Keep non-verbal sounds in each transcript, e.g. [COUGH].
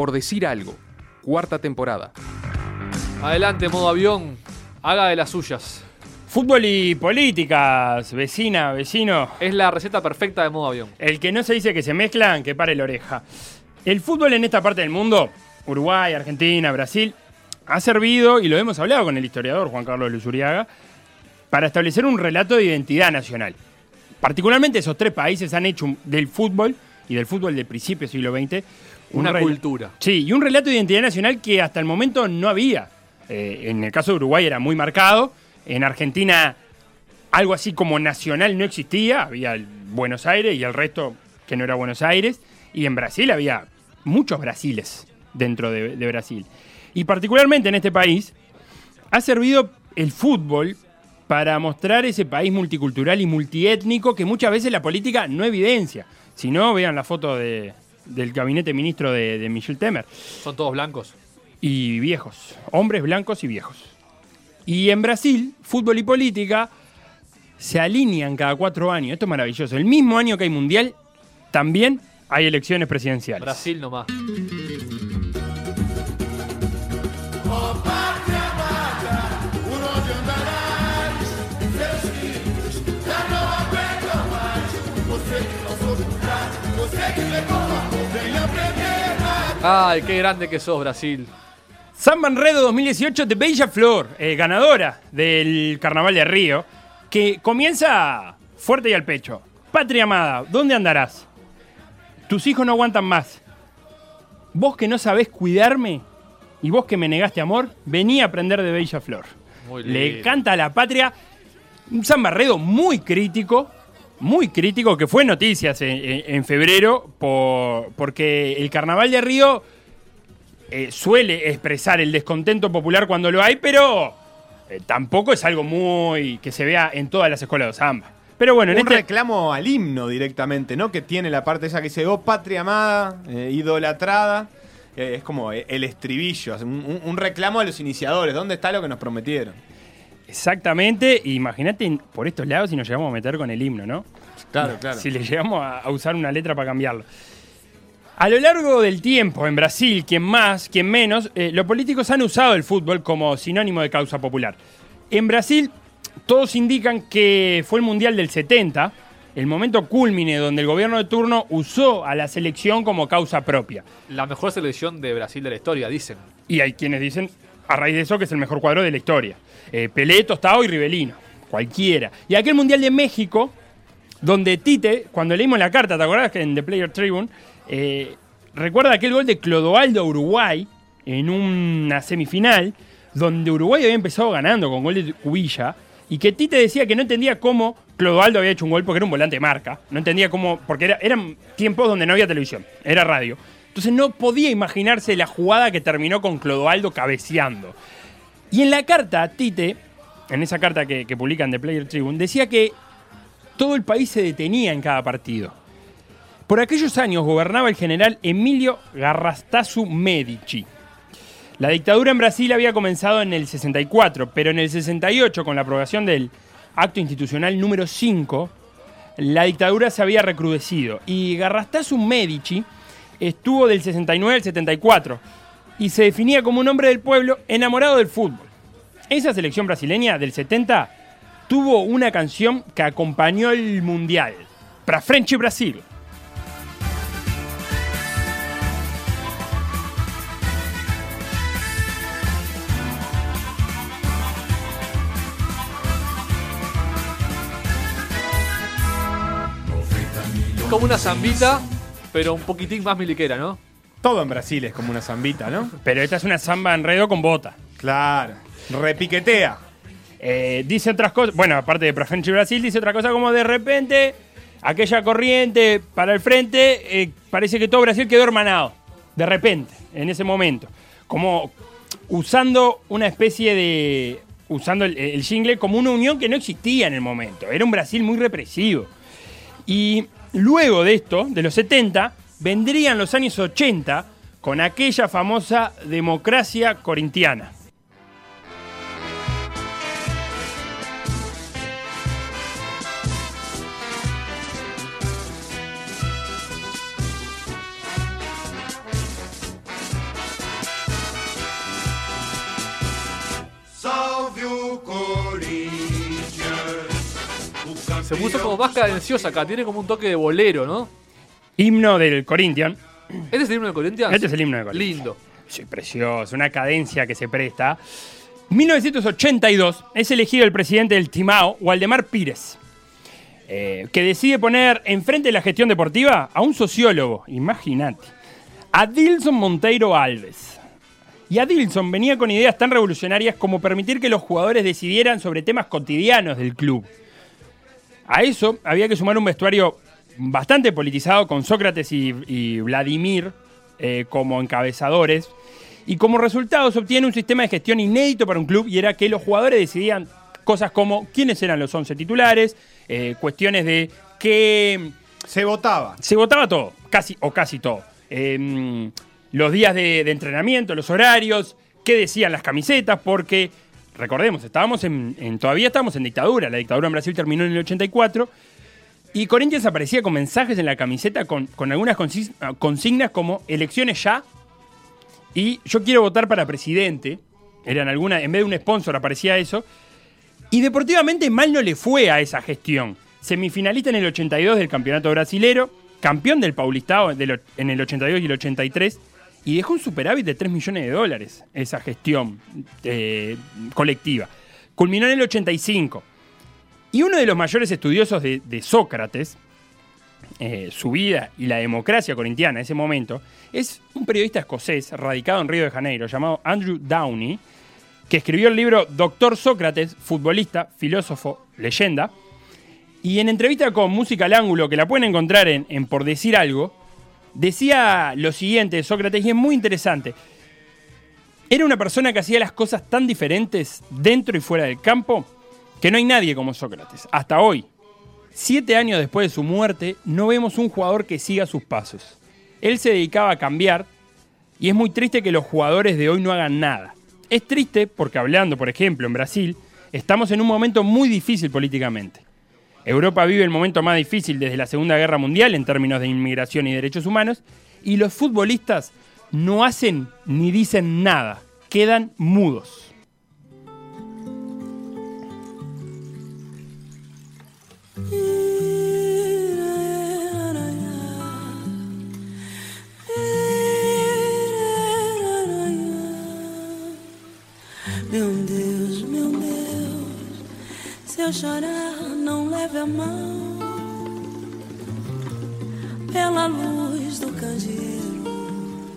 por decir algo. Cuarta temporada. Adelante, modo avión. Haga de las suyas. Fútbol y políticas, vecina, vecino. Es la receta perfecta de modo avión. El que no se dice que se mezclan, que pare la oreja. El fútbol en esta parte del mundo, Uruguay, Argentina, Brasil, ha servido, y lo hemos hablado con el historiador Juan Carlos Luzuriaga, para establecer un relato de identidad nacional. Particularmente esos tres países han hecho del fútbol y del fútbol del principio del siglo XX Una cultura. Sí, y un relato de identidad nacional que hasta el momento no había. Eh, en el caso de Uruguay era muy marcado. En Argentina algo así como nacional no existía. Había el Buenos Aires y el resto que no era Buenos Aires. Y en Brasil había muchos Brasiles dentro de, de Brasil. Y particularmente en este país ha servido el fútbol para mostrar ese país multicultural y multiétnico que muchas veces la política no evidencia. Si no, vean la foto de- del gabinete ministro de, de Michel Temer. Son todos blancos. Y viejos, hombres blancos y viejos. Y en Brasil, fútbol y política se alinean cada cuatro años. Esto es maravilloso. El mismo año que hay mundial, también hay elecciones presidenciales. Brasil nomás. Ay, qué grande que sos, Brasil. Samba Enredo 2018 de Bella Flor, eh, ganadora del Carnaval de Río, que comienza fuerte y al pecho. Patria amada, ¿dónde andarás? Tus hijos no aguantan más. Vos que no sabés cuidarme y vos que me negaste amor, vení a aprender de Bella Flor. Muy Le lindo. canta a la patria un Samba Enredo muy crítico, muy crítico, que fue noticias en, en- en febrero, por- porque el Carnaval de Río eh, suele expresar el descontento popular cuando lo hay, pero eh, tampoco es algo muy que se vea en todas las escuelas de samba. Pero bueno, en un este reclamo al himno directamente, ¿no? Que tiene la parte esa que dice, oh patria amada, eh, idolatrada. Es como el estribillo, un reclamo a los iniciadores. ¿Dónde está lo que nos prometieron? Exactamente, imagínate por estos lados si nos llegamos a meter con el himno, ¿no? Claro, claro. Si le llegamos a, a usar una letra para cambiarlo. A lo largo del tiempo, en Brasil, quien más, quien menos, eh, los políticos han usado el fútbol como sinónimo de causa popular. En Brasil, todos indican que fue el Mundial del 70, el momento culmine donde el gobierno de turno usó a la selección como causa propia. La mejor selección de Brasil de la historia, dicen. Y hay quienes dicen, a raíz de eso, que es el mejor cuadro de la historia. Eh, Pelé, y Rivelino. Cualquiera. Y aquel Mundial de México, donde Tite, cuando leímos la carta, ¿te acordás que en The Player Tribune? eh, recuerda aquel gol de Clodoaldo a Uruguay en una semifinal, donde Uruguay había empezado ganando con gol de Cubilla, y que Tite decía que no entendía cómo Clodoaldo había hecho un gol porque era un volante de marca. No entendía cómo, porque era- eran tiempos donde no había televisión, era radio. Entonces no podía imaginarse la jugada que terminó con Clodoaldo cabeceando. Y en la carta, Tite, en esa carta que, publican The Player Tribune, decía que todo el país se detenía en cada partido. Por aquellos años gobernaba el general Emilio Garrastazu Medici. La dictadura en Brasil había comenzado en el 64, pero en el 68, con la aprobación del acto institucional número 5, la dictadura se había recrudecido. Y Garrastazu Medici estuvo del 69 al 74 y se definía como un hombre del pueblo enamorado del fútbol. Esa selección brasileña del 70 tuvo una canción que acompañó el mundial. Para Frente Brasil. Como una zambita, pero un poquitín más miliquera, ¿no? Todo en Brasil es como una zambita, ¿no? [LAUGHS] Pero esta es una samba enredo con bota. Claro. Repiquetea. Eh, dice otras cosas, bueno, aparte de Frente Brasil, dice otra cosa como de repente, aquella corriente para el frente, eh, parece que todo Brasil quedó hermanado. De repente, en ese momento. Como usando una especie de. usando el, el jingle como una unión que no existía en el momento. Era un Brasil muy represivo. Y Luego de esto, de los 70, vendrían los años 80 con aquella famosa democracia corintiana. Se puso como más cadenciosa acá, tiene como un toque de bolero, ¿no? Himno del Corinthians. ¿Este es el himno de Corinthians? Este es el himno de Corinthians. Lindo. Sí, precioso, una cadencia que se presta. 1982 es elegido el presidente del Timao, Waldemar Pires, eh, que decide poner enfrente de la gestión deportiva a un sociólogo, imagínate, a Dilson Monteiro Alves. Y a Dilson venía con ideas tan revolucionarias como permitir que los jugadores decidieran sobre temas cotidianos del club. A eso había que sumar un vestuario bastante politizado con Sócrates y, y Vladimir eh, como encabezadores. Y como resultado se obtiene un sistema de gestión inédito para un club y era que los jugadores decidían cosas como quiénes eran los 11 titulares, eh, cuestiones de qué... Se votaba. Se votaba todo, casi o casi todo. Eh, los días de, de entrenamiento, los horarios, qué decían las camisetas, porque recordemos, estábamos en, todavía estábamos en dictadura. La dictadura en Brasil terminó en el 84. Y Corinthians aparecía con mensajes en la camiseta con, con algunas consignas como elecciones ya y yo quiero votar para presidente. Eran algunas, en vez de un sponsor aparecía eso. Y deportivamente mal no le fue a esa gestión. Semifinalista en el 82 del campeonato brasilero, campeón del Paulistao en el 82 y el 83, y dejó un superávit de 3 millones de dólares esa gestión eh, colectiva. Culminó en el 85. Y uno de los mayores estudiosos de, Sócrates, eh, su vida y la democracia corintiana en ese momento, es un periodista escocés radicado en Río de Janeiro llamado Andrew Downey, que escribió el libro Doctor Sócrates, futbolista, filósofo, leyenda. Y en entrevista con Música al Ángulo, que la pueden encontrar en, en Por Decir Algo, decía lo siguiente Sócrates, y es muy interesante. Era una persona que hacía las cosas tan diferentes dentro y fuera del campo que no hay nadie como Sócrates. Hasta hoy, siete años después de su muerte, no vemos un jugador que siga sus pasos. Él se dedicaba a cambiar y es muy triste que los jugadores de hoy no hagan nada. Es triste porque hablando, por ejemplo, en Brasil, estamos en un momento muy difícil políticamente. Europa vive el momento más difícil desde la Segunda Guerra Mundial en términos de inmigración y derechos humanos, y los futbolistas no hacen ni dicen nada, quedan mudos. Se eu chorar, não leve a mão. Pela luz do candeeiro,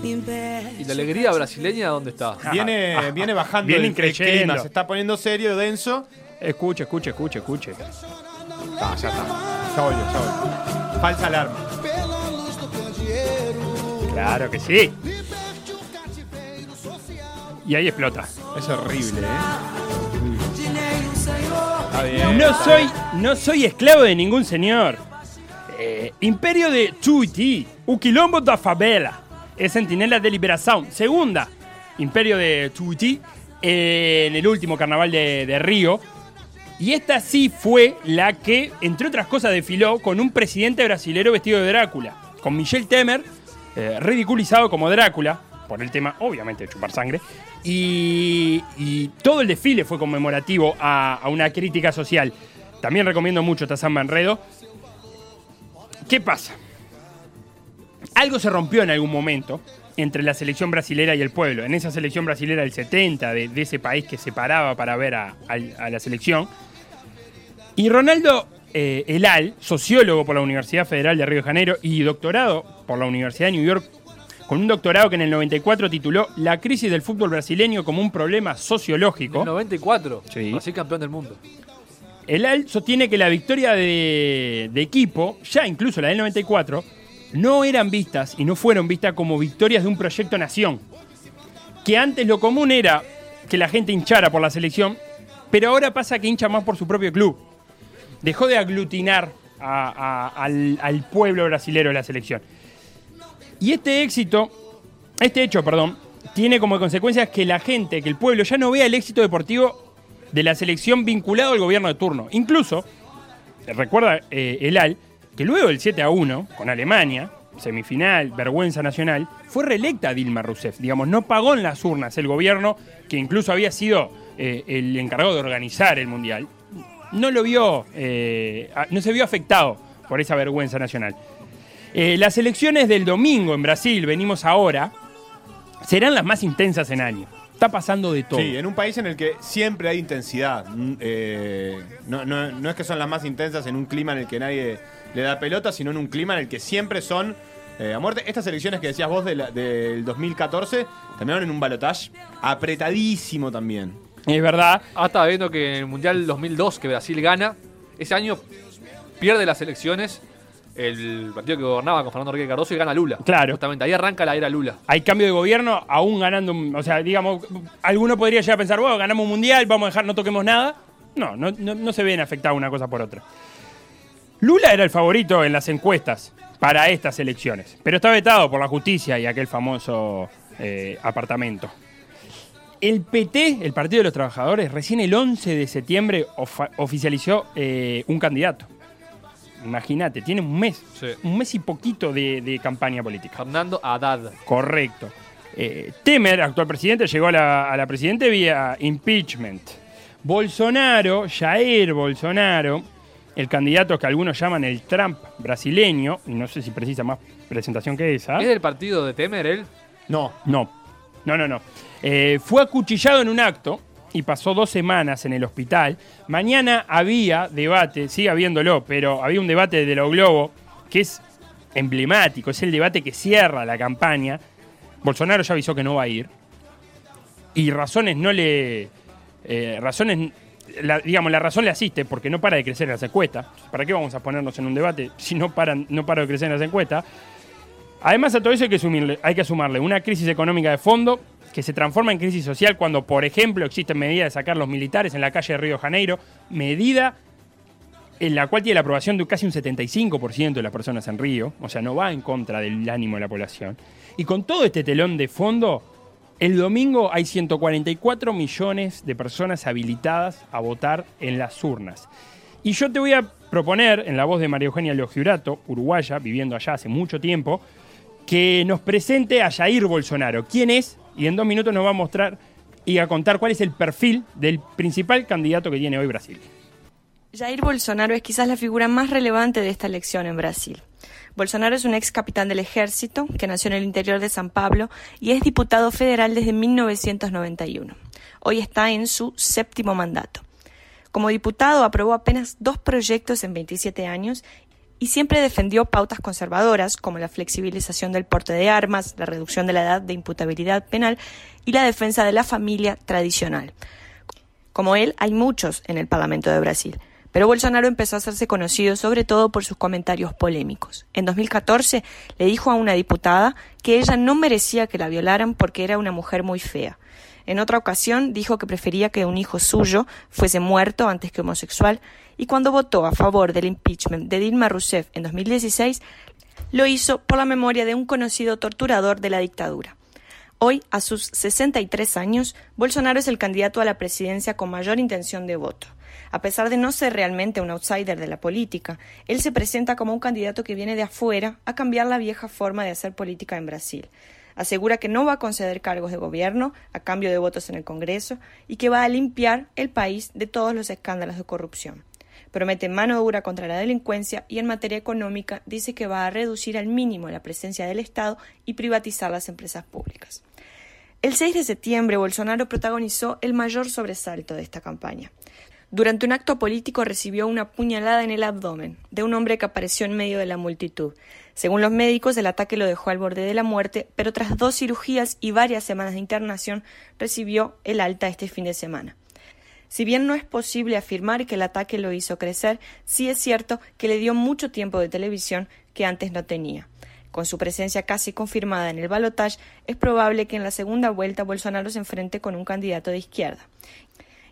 liberte. ¿Y la alegría brasileña dónde está? Viene, viene bajando Viene el, el increyendo. clima, se está poniendo serio, denso. Escuche, escuche, escuche, escuche. Está, ya está. Ya volvió, ya volvió. Falsa alarma. Claro que sí. Y ahí explota. Es horrible, ¿eh? No soy, no soy esclavo de ningún señor. Eh, Imperio de Tuiti, o quilombo da favela. Es Sentinela de Liberación. Segunda, Imperio de Tuiti, eh, en el último carnaval de, de Río. Y esta sí fue la que, entre otras cosas, desfiló con un presidente brasilero vestido de Drácula. Con Michel Temer, eh, ridiculizado como Drácula, por el tema, obviamente, de chupar sangre. Y, y todo el desfile fue conmemorativo a, una crítica social. También recomiendo mucho esta samba enredo. ¿Qué pasa? Algo se rompió en algún momento entre la selección brasilera y el pueblo. En esa selección brasilera del 70, de, ese país que se paraba para ver a la selección. Y Ronaldo eh, Elal, sociólogo por la Universidad Federal de Río de Janeiro y doctorado por la Universidad de New York, con un doctorado que en el 94 tituló La crisis del fútbol brasileño como un problema En sociológico. el 94. Sí. Brasil campeón del mundo. El AL sostiene que la victoria de, de equipo, ya incluso la del 94, no eran vistas y no fueron vistas como victorias de un proyecto nación. Que antes lo común era que la gente hinchara por la selección, pero ahora pasa que hincha más por su propio club. Dejó de aglutinar a- a- al, al pueblo brasilero de la selección. Y este éxito, este hecho, perdón, tiene como consecuencia que la gente, que el pueblo ya no vea el éxito deportivo de la selección vinculado al gobierno de turno. Incluso, recuerda eh, el AL, que luego del 7 a 1 con Alemania, semifinal, vergüenza nacional, fue reelecta Dilma Rousseff. Digamos, no pagó en las urnas el gobierno que incluso había sido eh, el encargado de organizar el Mundial, no lo vio, eh, no se vio afectado por esa vergüenza nacional. Eh, las elecciones del domingo en Brasil, venimos ahora, serán las más intensas en años. Está pasando de todo. Sí, en un país en el que siempre hay intensidad. Mm, eh, no, no- no es que son las más intensas en un clima en el que nadie le da pelota, sino en un clima en el que siempre son eh, a muerte. Estas elecciones que decías vos de la- del 2014 terminaron en un balotaje apretadísimo también. Es verdad. Ah, estaba viendo que en el Mundial 2002, que Brasil gana, ese año pierde las elecciones el partido que gobernaba con Fernando Enrique Cardoso y gana Lula. Claro. Justamente, ahí arranca la era Lula. Hay cambio de gobierno, aún ganando. O sea, digamos, alguno podría llegar a pensar, bueno, ganamos un mundial, vamos a dejar, no toquemos nada. No, no, no, no se ven afectadas una cosa por otra. Lula era el favorito en las encuestas para estas elecciones, pero está vetado por la justicia y aquel famoso eh, apartamento. El PT, el Partido de los Trabajadores, recién el 11 de septiembre oficializó eh, un candidato. Imagínate, tiene un mes, Sí. un mes y poquito de- de campaña política. Fernando Haddad. Correcto. Eh, Temer, actual presidente, llegó a la, a la presidente vía impeachment. Bolsonaro, Jair Bolsonaro, el candidato que algunos llaman el Trump brasileño, y no sé si precisa más presentación que esa. ¿Es del partido de Temer él? No, No, no, no, no. Eh, fue acuchillado en un acto y pasó dos semanas en el hospital. Mañana había debate, sigue habiéndolo, pero había un debate de lo Globo que es emblemático, es el debate que cierra la campaña. Bolsonaro ya avisó que no va a ir. Y razones no le. eh, razones. la- digamos, la razón le asiste porque no para de crecer en las encuestas. ¿Para qué vamos a ponernos en un debate si no paran, no para de crecer en las encuestas? Además, a todo eso hay que, sumirle- hay que sumarle una crisis económica de fondo que se transforma en crisis social cuando, por ejemplo, existen medidas de sacar los militares en la calle de Río de Janeiro, medida en la cual tiene la aprobación de casi un 75% de las personas en Río, o sea, no va en contra del ánimo de la población. Y con todo este telón de fondo, el domingo hay 144 millones de personas habilitadas a votar en las urnas. Y yo te voy a proponer, en la voz de María Eugenia Logiurato, uruguaya, viviendo allá hace mucho tiempo, que nos presente a Jair Bolsonaro. ¿Quién es? Y en dos minutos nos va a mostrar y a contar cuál es el perfil del principal candidato que tiene hoy Brasil. Jair Bolsonaro es quizás la figura más relevante de esta elección en Brasil. Bolsonaro es un ex capitán del ejército que nació en el interior de San Pablo y es diputado federal desde 1991. Hoy está en su séptimo mandato. Como diputado aprobó apenas dos proyectos en 27 años y siempre defendió pautas conservadoras como la flexibilización del porte de armas, la reducción de la edad de imputabilidad penal y la defensa de la familia tradicional. Como él, hay muchos en el Parlamento de Brasil. Pero Bolsonaro empezó a hacerse conocido sobre todo por sus comentarios polémicos. En 2014 le dijo a una diputada que ella no merecía que la violaran porque era una mujer muy fea. En otra ocasión dijo que prefería que un hijo suyo fuese muerto antes que homosexual y cuando votó a favor del impeachment de Dilma Rousseff en 2016 lo hizo por la memoria de un conocido torturador de la dictadura. Hoy, a sus 63 años, Bolsonaro es el candidato a la presidencia con mayor intención de voto. A pesar de no ser realmente un outsider de la política, él se presenta como un candidato que viene de afuera a cambiar la vieja forma de hacer política en Brasil. Asegura que no va a conceder cargos de gobierno a cambio de votos en el Congreso y que va a limpiar el país de todos los escándalos de corrupción. Promete mano dura contra la delincuencia y en materia económica dice que va a reducir al mínimo la presencia del Estado y privatizar las empresas públicas. El 6 de septiembre, Bolsonaro protagonizó el mayor sobresalto de esta campaña. Durante un acto político recibió una puñalada en el abdomen de un hombre que apareció en medio de la multitud. Según los médicos, el ataque lo dejó al borde de la muerte, pero tras dos cirugías y varias semanas de internación, recibió el alta este fin de semana. Si bien no es posible afirmar que el ataque lo hizo crecer, sí es cierto que le dio mucho tiempo de televisión que antes no tenía. Con su presencia casi confirmada en el balotaje, es probable que en la segunda vuelta Bolsonaro se enfrente con un candidato de izquierda.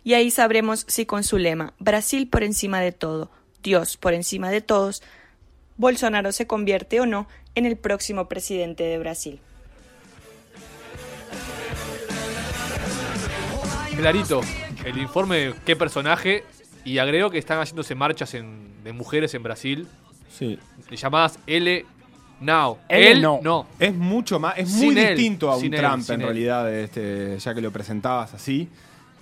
Y ahí sabremos si con su lema Brasil por encima de todo, Dios por encima de todos, Bolsonaro se convierte o no en el próximo presidente de Brasil. Clarito, el informe qué personaje y agrego que están haciéndose marchas en- de mujeres en Brasil Sí. llamadas L Now. Él no. no. Es mucho más, es muy él, distinto a un él, Trump en él. realidad, este, ya que lo presentabas así.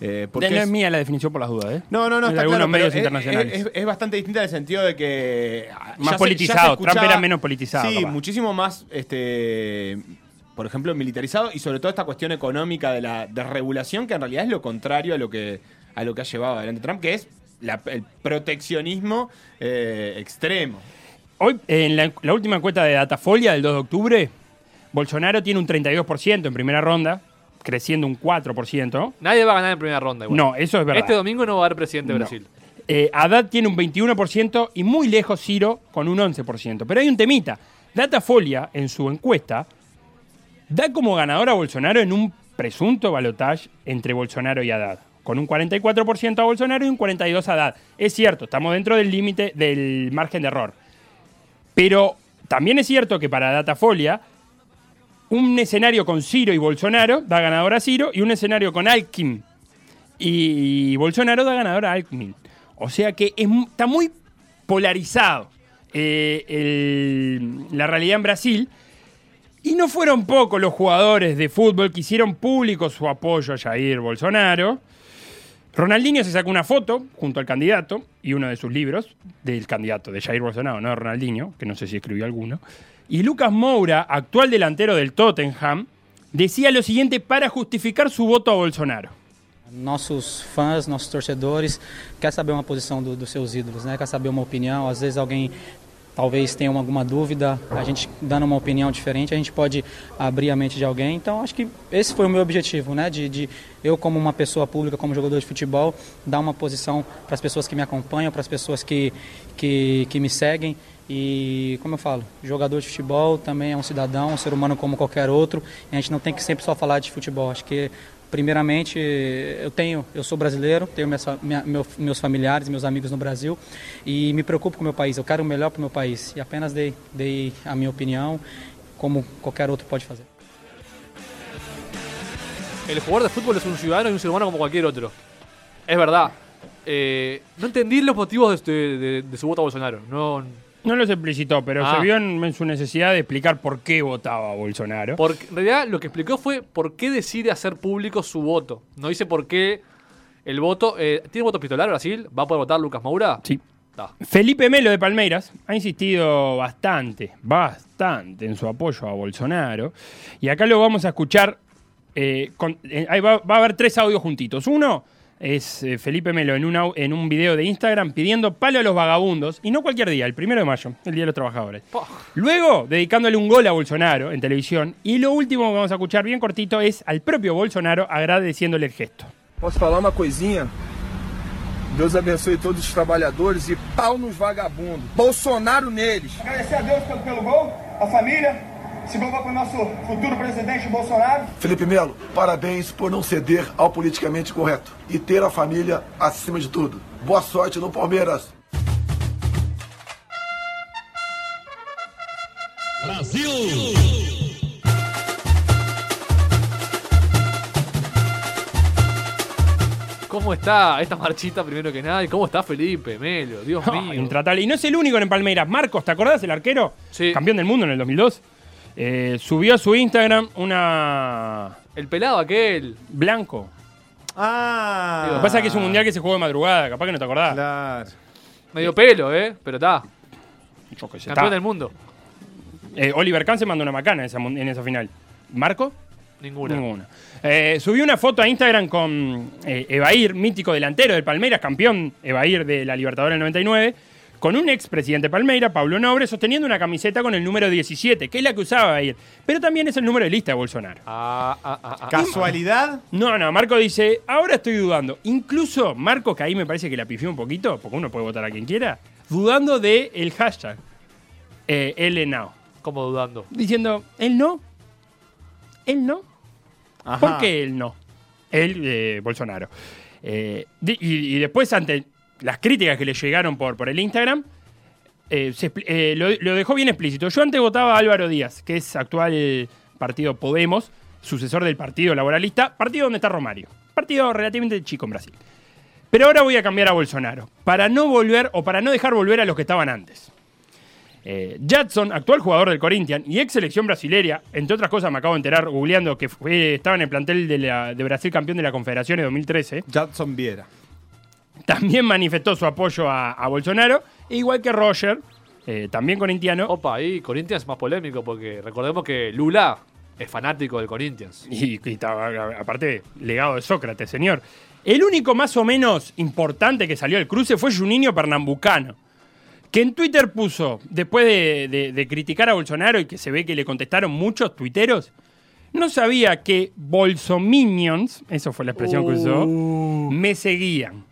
Eh, porque no es es- mía la definición por las dudas, ¿eh? no, no, no, Es de está claro, medios pero internacionales. Es, es bastante distinta en el sentido de que. ah, Más ya politizado, Trump era menos politizado, Sí, capaz. muchísimo más, este, por ejemplo, militarizado y sobre todo esta cuestión económica de la desregulación, que en realidad es lo contrario a lo que, a lo que ha llevado adelante Trump, que es la- el proteccionismo eh, extremo. Hoy, en la, la última encuesta de Datafolia del 2 de octubre, Bolsonaro tiene un 32% en primera ronda, creciendo un 4%. Nadie va a ganar en primera ronda. igual. No, eso es verdad. Este domingo no va a haber presidente de No. Brasil. Eh, Haddad tiene un 21% y muy lejos Ciro con un 11%. Pero hay un temita. Datafolia, en su encuesta, da como ganador a Bolsonaro en un presunto balotaje entre Bolsonaro y Haddad. Con un 44% a Bolsonaro y un 42% a Haddad. Es cierto, estamos dentro del límite del margen de error. Pero también es cierto que para Datafolia, un escenario con Ciro y Bolsonaro da ganador a Ciro y un escenario con Alckmin y Bolsonaro da ganador a Alckmin. O sea que está muy polarizado eh, la realidad en Brasil. Y no fueron pocos los jugadores de fútbol que hicieron público su apoyo a Jair Bolsonaro. Ronaldinho se sacó una foto junto al candidato y uno de sus libros, del candidato de Jair Bolsonaro, no de Ronaldinho, que no sé si escribió alguno. Y Lucas Moura, actual delantero del Tottenham, decía lo siguiente para justificar su voto a Bolsonaro. Nossos fãs, nossos torcedores, quer saber uma posição do- dos seus ídolos, né? Quer saber uma opinião. Às vezes alguém talvez tenha uma- alguma dúvida, a gente dando uma opinião diferente, a gente pode abrir a mente de alguém. Então, acho que esse foi o meu objetivo, né? De, de eu, como uma pessoa pública, como jogador de futebol, dar uma posição para as pessoas que me acompanham, para as pessoas que, que, que me seguem. E, como eu falo, jogador de futebol também é um cidadão, um ser humano como qualquer outro. A gente não tem que sempre só falar de futebol. Acho que Primeiramente, eu tenho, eu sou brasileiro, tenho minhas fa- minha- meu- meus familiares, meus amigos no Brasil e me preocupo com o meu país. Eu quero o melhor para o meu país e apenas dei, dei a minha opinião, como qualquer outro pode fazer. El jugador de fútbol es un ciudadano y un ser humano como cualquier otro. Es verdad. Eh, no entendí los motivos de, de- de su voto a Bolsonaro. No, No los explicitó, pero Ah. se vio en, en su necesidad de explicar por qué votaba a Bolsonaro. porque en realidad lo que explicó fue por qué decide hacer público su voto. No dice por qué el voto. eh, ¿Tiene voto epistolar Brasil? ¿Va a poder votar Lucas Moura? Sí. Felipe Melo de Palmeiras ha insistido bastante, bastante en su apoyo a Bolsonaro. Y acá lo vamos a escuchar. eh, con- eh, ahí va, va a haber tres audios juntitos. Uno es eh, Felipe Melo en un, au- en un video de Instagram pidiendo palo a los vagabundos. Y no cualquier día, el primero de mayo, el Día de los Trabajadores. Luego, dedicándole un gol a Bolsonaro en televisión. Y lo último que vamos a escuchar bien cortito es al propio Bolsonaro agradeciéndole el gesto. Posso falar uma coisinha? Deus abençoe todos os trabalhadores e pau nos vagabundos. Bolsonaro neles. Agradecer a Deus pelo, pelo gol, a família. Gol vai para o nosso futuro presidente Bolsonaro. Felipe Melo, parabéns por não ceder ao politicamente correto e ter a família acima de tudo. Boa sorte no Palmeiras. ¿Cómo está esta marchita primero que nada? ¿Y cómo está Felipe Melo? Dios mío. intratable. Y no es el único en Palmeiras. Marcos, ¿te acordás del arquero? Sí. Campeón del mundo en el 2002. Eh, subió a su Instagram una. El pelado aquel. Blanco. Ah. Lo que pasa es que es un mundial que se jugó de madrugada. Capaz que no te acordás. Claro. Medio pelo, ¿eh? Pero está. Yo qué sé, Campeón del mundo. Eh, Oliver Kahn se mandó una macana en esa, mun- en esa final. ¿Marco? Ninguna. Ninguna. Eh, subió una foto a Instagram con eh, Evair, mítico delantero del Palmeiras, campeón Evair de la Libertadores del 99, con un expresidente Palmeira, Pablo Nobre, sosteniendo una camiseta con el número 17, que es la que usaba Evair. Pero también es el número de lista de Bolsonaro. Ah, ah, ah, ah. ¿Casualidad? No, no, Marco dice, ahora estoy dudando. Incluso Marco, que ahí me parece que la pifió un poquito, porque uno puede votar a quien quiera, dudando de el hashtag eh, LNOW. Como dudando. Diciendo, él no. Él no. Ajá. ¿Por qué él no? Él, eh, Bolsonaro. Eh, y, y después, ante las críticas que le llegaron por, por el Instagram, eh, eh, lo, dejó bien explícito. Yo antes votaba a Álvaro Díaz, que es actual partido Podemos, sucesor del Partido Laboralista, partido donde está Romario. Partido relativamente chico en Brasil. Pero ahora voy a cambiar a Bolsonaro, para no volver o para no dejar volver a los que estaban antes. Eh, Jadson, actual jugador del Corinthians y ex selección brasileña, entre otras cosas me acabo de enterar googleando que fue- estaba en el plantel de, la- de Brasil campeón de la Confederación de 2013. Jadson Viera. También manifestó su apoyo a, a Bolsonaro, e igual que Roger, eh, también corintiano. Opa, ahí Corinthians es más polémico porque recordemos que Lula es fanático del Corinthians. Y, y aparte, legado de Sócrates, señor. El único más o menos importante que salió al cruce fue Juninho Pernambucano, que en Twitter puso, después de, de- de criticar a Bolsonaro y que se ve que le contestaron muchos tuiteros, no sabía que Bolsominions, eso fue la expresión que usó, me seguían.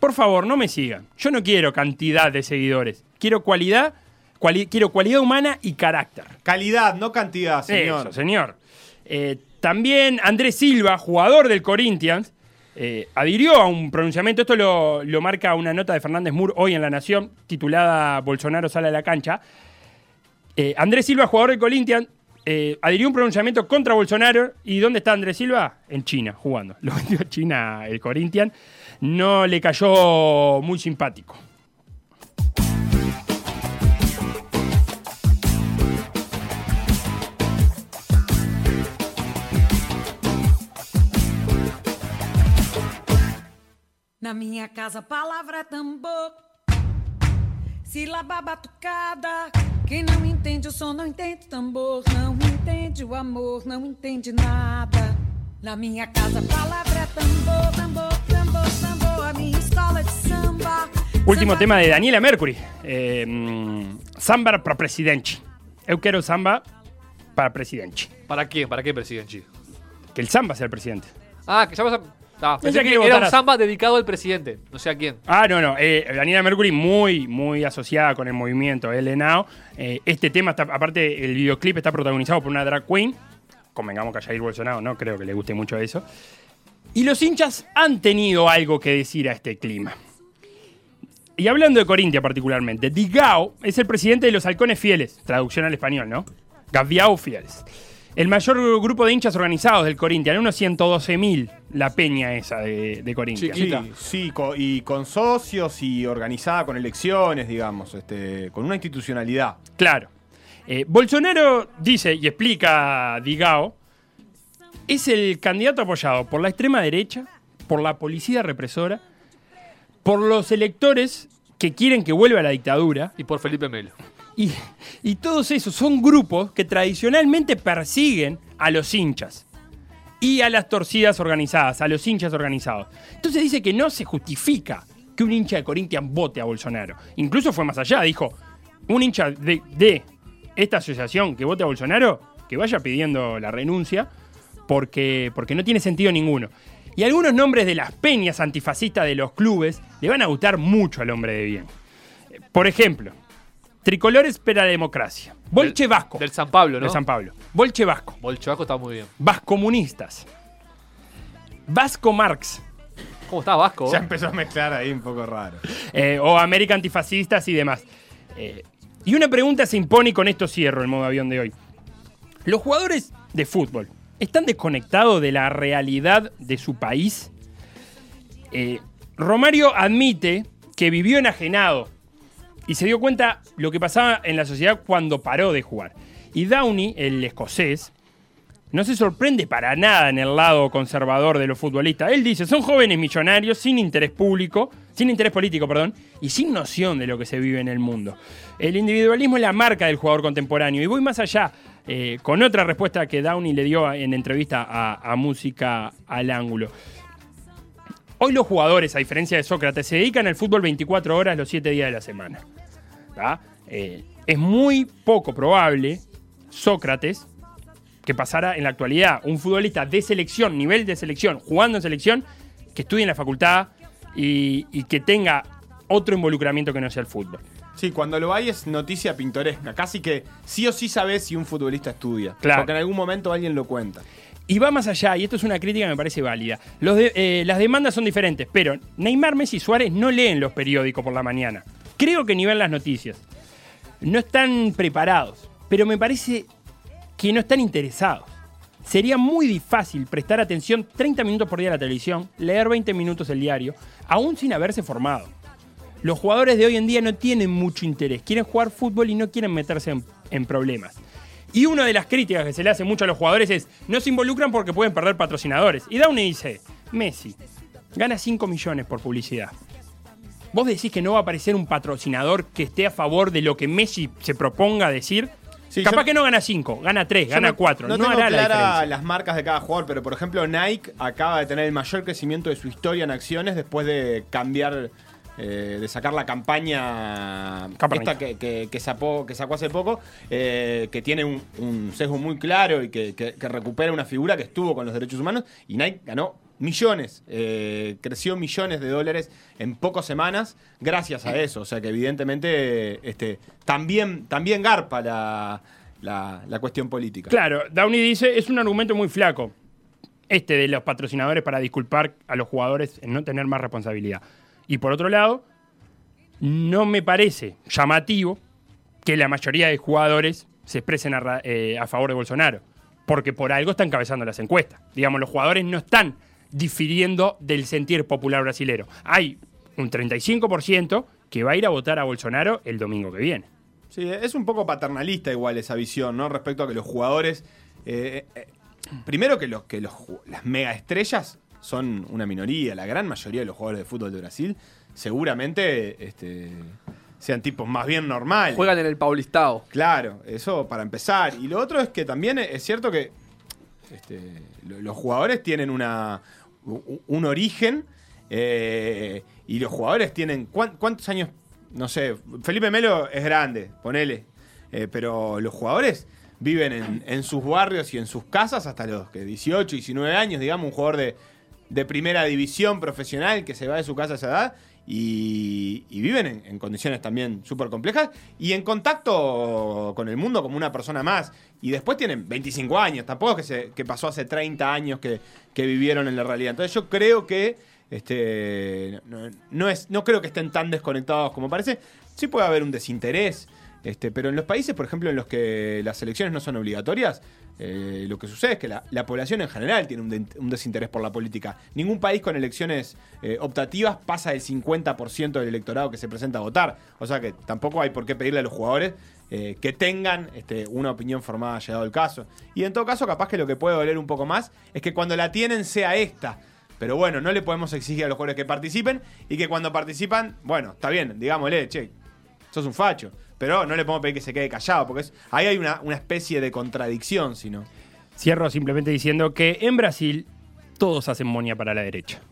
Por favor, no me sigan. Yo no quiero cantidad de seguidores. Quiero cualidad, cuali- quiero cualidad humana y carácter. Calidad, no cantidad, señor. Eso, señor. Eh, también Andrés Silva, jugador del Corinthians, eh, adhirió a un pronunciamiento. Esto lo, lo marca una nota de Fernández Mur hoy en La Nación, titulada Bolsonaro sale a la cancha. Eh, Andrés Silva, jugador del Corinthians, eh, adhirió a un pronunciamiento contra Bolsonaro. ¿Y dónde está Andrés Silva? En China, jugando. [LAUGHS] Lo vendió a China el Corinthians. No le cayó muy simpático. Na minha casa palavra tambor. Sílaba batucada. Quem não entende o som não entende o tambor. Não entende o amor, não entende nada. Na minha casa palavra é tambor, tambor, tambor, tambor. A minha escola de samba. Último tema de Daniela Mercury. Eh, samba para presidente. Eu quero samba para presidente. ¿Para quién? ¿Para qué, presidente? Que el samba sea el presidente. Ah, que ya vas a... Ah, pensé que era un samba dedicado al presidente. No sé a quién. Ah, no, no. eh, Daniela Mercury muy, muy asociada con el movimiento LNAO. Eh, este tema, está, aparte, el videoclip está protagonizado por una drag queen. Convengamos que a Jair Bolsonaro no creo que le guste mucho eso. Y los hinchas han tenido algo que decir a este clima. Y hablando de Corintia particularmente, Digao es el presidente de los halcones fieles, traducción al español, ¿no? Gaviao Fieles. El mayor grupo de hinchas organizados del Corinthians, unos 112.000, la peña esa de, de Corinthians. Sí, sí, y con socios y organizada con elecciones, digamos, este, con una institucionalidad. Claro. Eh, Bolsonaro dice y explica Digao, es el candidato apoyado por la extrema derecha, por la policía represora, por los electores que quieren que vuelva la dictadura. Y por Felipe Melo. Y, y todos esos son grupos que tradicionalmente persiguen a los hinchas y a las torcidas organizadas, a los hinchas organizados. Entonces dice que no se justifica que un hincha de Corinthians vote a Bolsonaro. Incluso fue más allá, dijo, un hincha de, de esta asociación que vote a Bolsonaro, que vaya pidiendo la renuncia, porque, porque no tiene sentido ninguno. Y algunos nombres de las peñas antifascistas de los clubes le van a gustar mucho al hombre de bien. Por ejemplo, Tricolores para la democracia. Bolche Vasco. Del San Pablo, ¿no? De San Pablo. Bolche Vasco. Bolche Vasco está muy bien. Vascomunistas. Vasco Marx. ¿Cómo está Vasco? Ya empezó a mezclar ahí un poco raro. eh, o América Antifascistas y demás. Eh, y una pregunta se impone y con esto cierro el modo avión de hoy. ¿Los jugadores de fútbol están desconectados de la realidad de su país? Eh, Romario admite que vivió enajenado y se dio cuenta lo que pasaba en la sociedad cuando paró de jugar. Y Downey, el escocés, no se sorprende para nada en el lado conservador de los futbolistas. Él dice, son jóvenes millonarios sin interés público, sin interés político, perdón, y sin noción de lo que se vive en el mundo. El individualismo es la marca del jugador contemporáneo. Y voy más allá, eh, con otra respuesta que Downey le dio en entrevista a, Música al Ángulo. Hoy los jugadores, a diferencia de Sócrates, se dedican al fútbol 24 horas los 7 días de la semana. Eh, es muy poco probable, Sócrates, que pasara en la actualidad un futbolista de selección, nivel de selección, jugando en selección, que estudie en la facultad y, y que tenga otro involucramiento que no sea el fútbol. Sí, cuando lo hay es noticia pintoresca. Casi que sí o sí sabes si un futbolista estudia. Claro. Porque en algún momento alguien lo cuenta. Y va más allá, y esto es una crítica que me parece válida. Los de- eh, las demandas son diferentes, pero Neymar, Messi y Suárez no leen los periódicos por la mañana. Creo que ni ven las noticias. No están preparados, pero me parece que no están interesados. Sería muy fácil prestar atención 30 minutos por día a la televisión, leer 20 minutos el diario, aún sin haberse formado. Los jugadores de hoy en día no tienen mucho interés. Quieren jugar fútbol y no quieren meterse en, problemas. Y una de las críticas que se le hace mucho a los jugadores es, no se involucran porque pueden perder patrocinadores. Y Downey dice, Messi gana 5 millones por publicidad. ¿Vos decís que no va a aparecer un patrocinador que esté a favor de lo que Messi se proponga decir? Sí, Capaz yo- que no gana 5, gana 3, Yo gana no- 4. No, No, tengo hará la clara las marcas de cada jugador, pero por ejemplo Nike acaba de tener el mayor crecimiento de su historia en acciones después de cambiar, eh, de sacar la campaña esta que, que- que sacó, que sacó hace poco, eh, que tiene un, un sesgo muy claro y que recupera una figura que estuvo con los derechos humanos y Nike ganó millones, eh, creció millones de dólares en pocas semanas gracias a eso. O sea que evidentemente este, también, también garpa la, la- cuestión política. Claro, Downey dice, es un argumento muy flaco, este de los patrocinadores para disculpar a los jugadores en no tener más responsabilidad. Y por otro lado, no me parece llamativo que la mayoría de jugadores se expresen a, eh, a favor de Bolsonaro, porque por algo está encabezando las encuestas. Digamos, los jugadores no están difiriendo del sentir popular brasilero. Hay un 35% que va a ir a votar a Bolsonaro el domingo que viene. Sí, es un poco paternalista igual esa visión, ¿no? Respecto a que los jugadores. eh, eh, primero que, los, que los, las mega estrellas son una minoría. La gran mayoría de los jugadores de fútbol de Brasil seguramente este, sean tipos más bien normales. Juegan en el Paulistao. Claro, eso para empezar. Y lo otro es que también es cierto que este, lo- los jugadores tienen una, un origen eh, y los jugadores tienen... ¿cuán- ¿Cuántos años? No sé, Felipe Melo es grande, ponele. eh, pero los jugadores viven en, en sus barrios y en sus casas hasta los que 18, 19 años, digamos, un jugador de, de primera división profesional que se va de su casa a esa edad y, y viven en, condiciones también súper complejas y en contacto con el mundo como una persona más. Y después tienen 25 años, tampoco que, se, que pasó hace 30 años que, que vivieron en la realidad. Entonces yo creo que este, no, no es, no creo que estén tan desconectados como parece. Sí puede haber un desinterés. Este, pero en los países, por ejemplo, en los que las elecciones no son obligatorias, eh, lo que sucede es que la, la población en general tiene un, de- un desinterés por la política. Ningún país con elecciones eh, optativas pasa el 50% del electorado que se presenta a votar. O sea que tampoco hay por qué pedirle a los jugadores eh, que tengan este, una opinión formada llegado el caso. Y en todo caso, capaz que lo que puede doler un poco más es que cuando la tienen sea esta. Pero bueno, no le podemos exigir a los jugadores que participen y que cuando participan, bueno, está bien, digámosle, che, sos un facho. Pero no le podemos pedir que se quede callado, porque ahí hay una, una especie de contradicción, si no. Cierro simplemente diciendo que en Brasil todos hacen moña para la derecha.